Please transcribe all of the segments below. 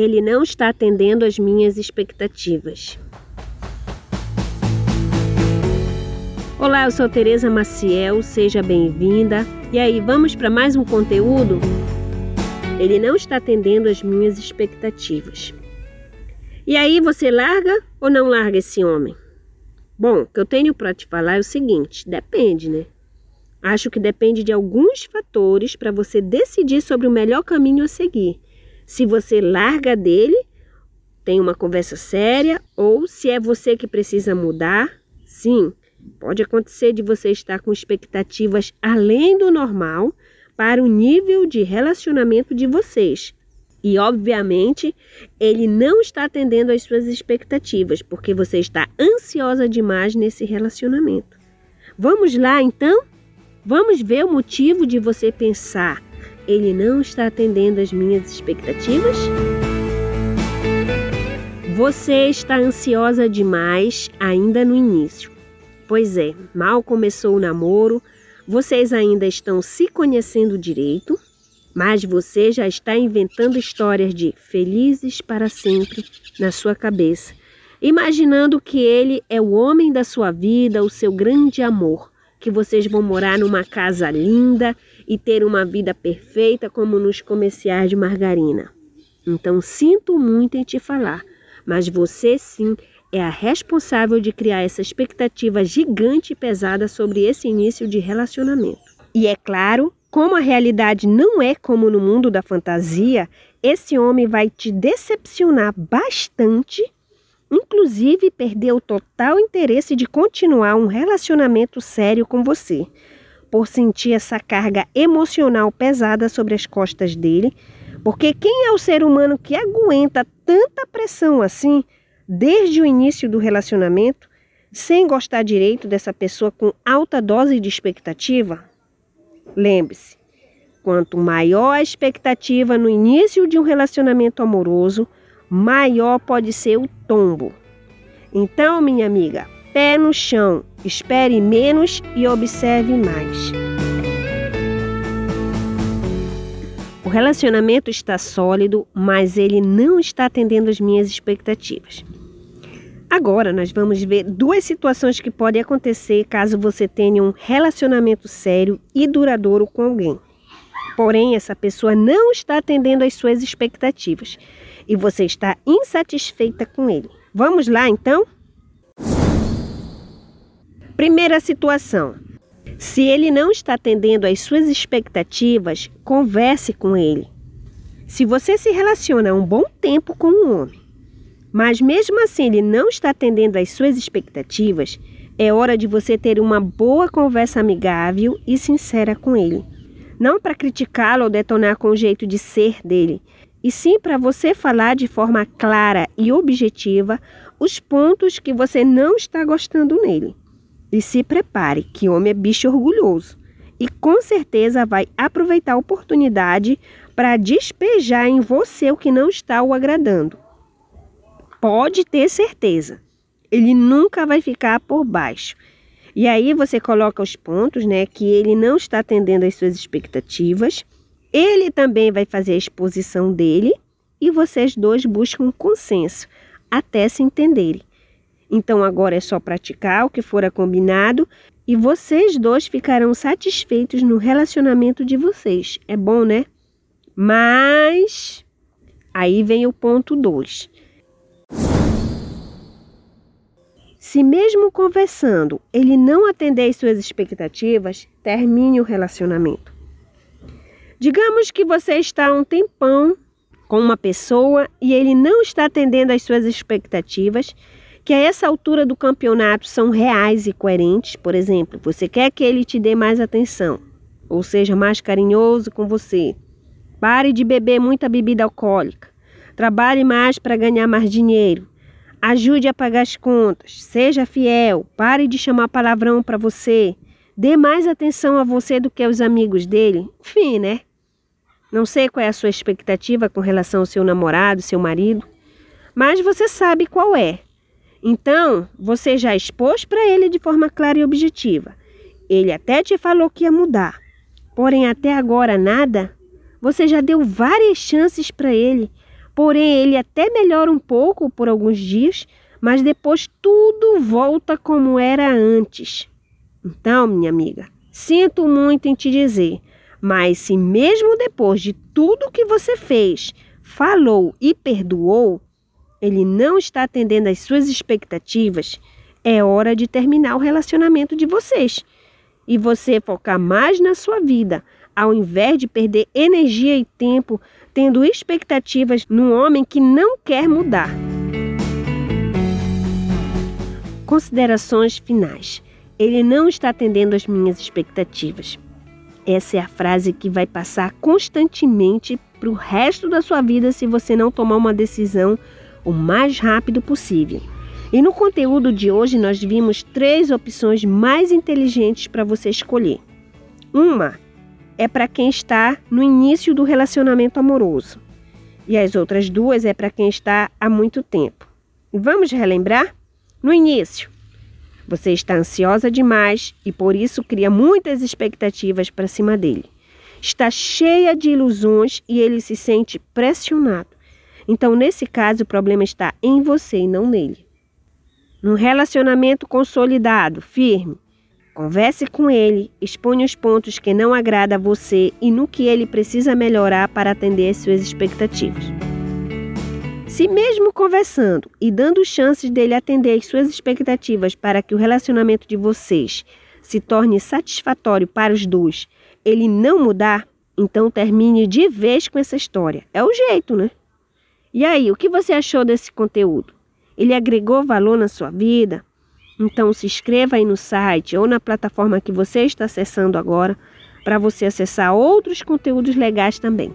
Ele não está atendendo às minhas expectativas. Olá, eu sou Tereza Maciel, seja bem-vinda. E aí, vamos para mais um conteúdo? Ele não está atendendo às minhas expectativas. E aí, você larga ou não larga esse homem? Bom, o que eu tenho para te falar é o seguinte: depende, né? Acho que depende de alguns fatores para você decidir sobre o melhor caminho a seguir. Se você larga dele, tem uma conversa séria, ou se é você que precisa mudar, sim, Pode acontecer de você estar com expectativas além do normal para o nível de relacionamento de vocês. E, obviamente, ele não está atendendo às suas expectativas, porque você está ansiosa demais nesse relacionamento. Vamos lá, então? Vamos ver o motivo de você pensar: ele não está atendendo às minhas expectativas? Você está ansiosa demais ainda no início. Pois é, mal começou o namoro, vocês ainda estão se conhecendo direito, mas você já está inventando histórias de felizes para sempre na sua cabeça, imaginando que ele é o homem da sua vida, o seu grande amor, que vocês vão morar numa casa linda e ter uma vida perfeita como nos comerciais de margarina. Então sinto muito em te falar, mas você sim é a responsável de criar essa expectativa gigante e pesada sobre esse início de relacionamento. E é claro, como a realidade não é como no mundo da fantasia, esse homem vai te decepcionar bastante, inclusive perder o total interesse de continuar um relacionamento sério com você, por sentir essa carga emocional pesada sobre as costas dele. Porque quem é o ser humano que aguenta tanta pressão assim? desde o início do relacionamento, sem gostar direito dessa pessoa com alta dose de expectativa? Lembre-se, quanto maior a expectativa no início de um relacionamento amoroso, maior pode ser o tombo. Então, minha amiga, pé no chão, espere menos e observe mais. O relacionamento está sólido, mas ele não está atendendo às minhas expectativas. Agora nós vamos ver duas situações que podem acontecer caso você tenha um relacionamento sério e duradouro com alguém. Porém, essa pessoa não está atendendo às suas expectativas e você está insatisfeita com ele. Vamos lá então? Primeira situação: se ele não está atendendo às suas expectativas, converse com ele. Se você se relaciona um bom tempo com um homem mas mesmo assim ele não está atendendo às suas expectativas, é hora de você ter uma boa conversa amigável e sincera com ele. Não para criticá-lo ou detonar com o jeito de ser dele, e sim para você falar de forma clara e objetiva os pontos que você não está gostando nele. E se prepare, que homem é bicho orgulhoso. E com certeza vai aproveitar a oportunidade para despejar em você o que não está o agradando pode ter certeza. Ele nunca vai ficar por baixo. E aí você coloca os pontos, né, que ele não está atendendo às suas expectativas. Ele também vai fazer a exposição dele e vocês dois buscam um consenso até se entenderem. Então agora é só praticar o que fora combinado e vocês dois ficarão satisfeitos no relacionamento de vocês. É bom, né? Mas aí vem o ponto 2. Se mesmo conversando ele não atender às suas expectativas, termine o relacionamento. Digamos que você está um tempão com uma pessoa e ele não está atendendo às suas expectativas, que a essa altura do campeonato são reais e coerentes. Por exemplo, você quer que ele te dê mais atenção, ou seja, mais carinhoso com você. Pare de beber muita bebida alcoólica. Trabalhe mais para ganhar mais dinheiro. Ajude a pagar as contas, seja fiel, pare de chamar palavrão para você, dê mais atenção a você do que aos amigos dele. Enfim, né? Não sei qual é a sua expectativa com relação ao seu namorado, seu marido, mas você sabe qual é. Então, você já expôs para ele de forma clara e objetiva. Ele até te falou que ia mudar, porém até agora nada. Você já deu várias chances para ele Porém, ele até melhora um pouco por alguns dias, mas depois tudo volta como era antes. Então, minha amiga, sinto muito em te dizer, mas se mesmo depois de tudo que você fez, falou e perdoou, ele não está atendendo às suas expectativas, é hora de terminar o relacionamento de vocês e você focar mais na sua vida, ao invés de perder energia e tempo tendo expectativas num homem que não quer mudar. Considerações finais. Ele não está atendendo às minhas expectativas. Essa é a frase que vai passar constantemente para o resto da sua vida se você não tomar uma decisão o mais rápido possível. E no conteúdo de hoje nós vimos três opções mais inteligentes para você escolher. Uma é para quem está no início do relacionamento amoroso. E as outras duas é para quem está há muito tempo. Vamos relembrar? No início, você está ansiosa demais e por isso cria muitas expectativas para cima dele. Está cheia de ilusões e ele se sente pressionado. Então, nesse caso, o problema está em você e não nele. Num relacionamento consolidado, firme, Converse com ele, exponha os pontos que não agrada a você e no que ele precisa melhorar para atender suas expectativas. Se mesmo conversando e dando chances dele atender suas expectativas para que o relacionamento de vocês se torne satisfatório para os dois, ele não mudar, então termine de vez com essa história. É o jeito, né? E aí, o que você achou desse conteúdo? Ele agregou valor na sua vida? Então se inscreva aí no site ou na plataforma que você está acessando agora para você acessar outros conteúdos legais também.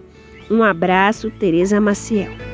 Um abraço, Tereza Maciel.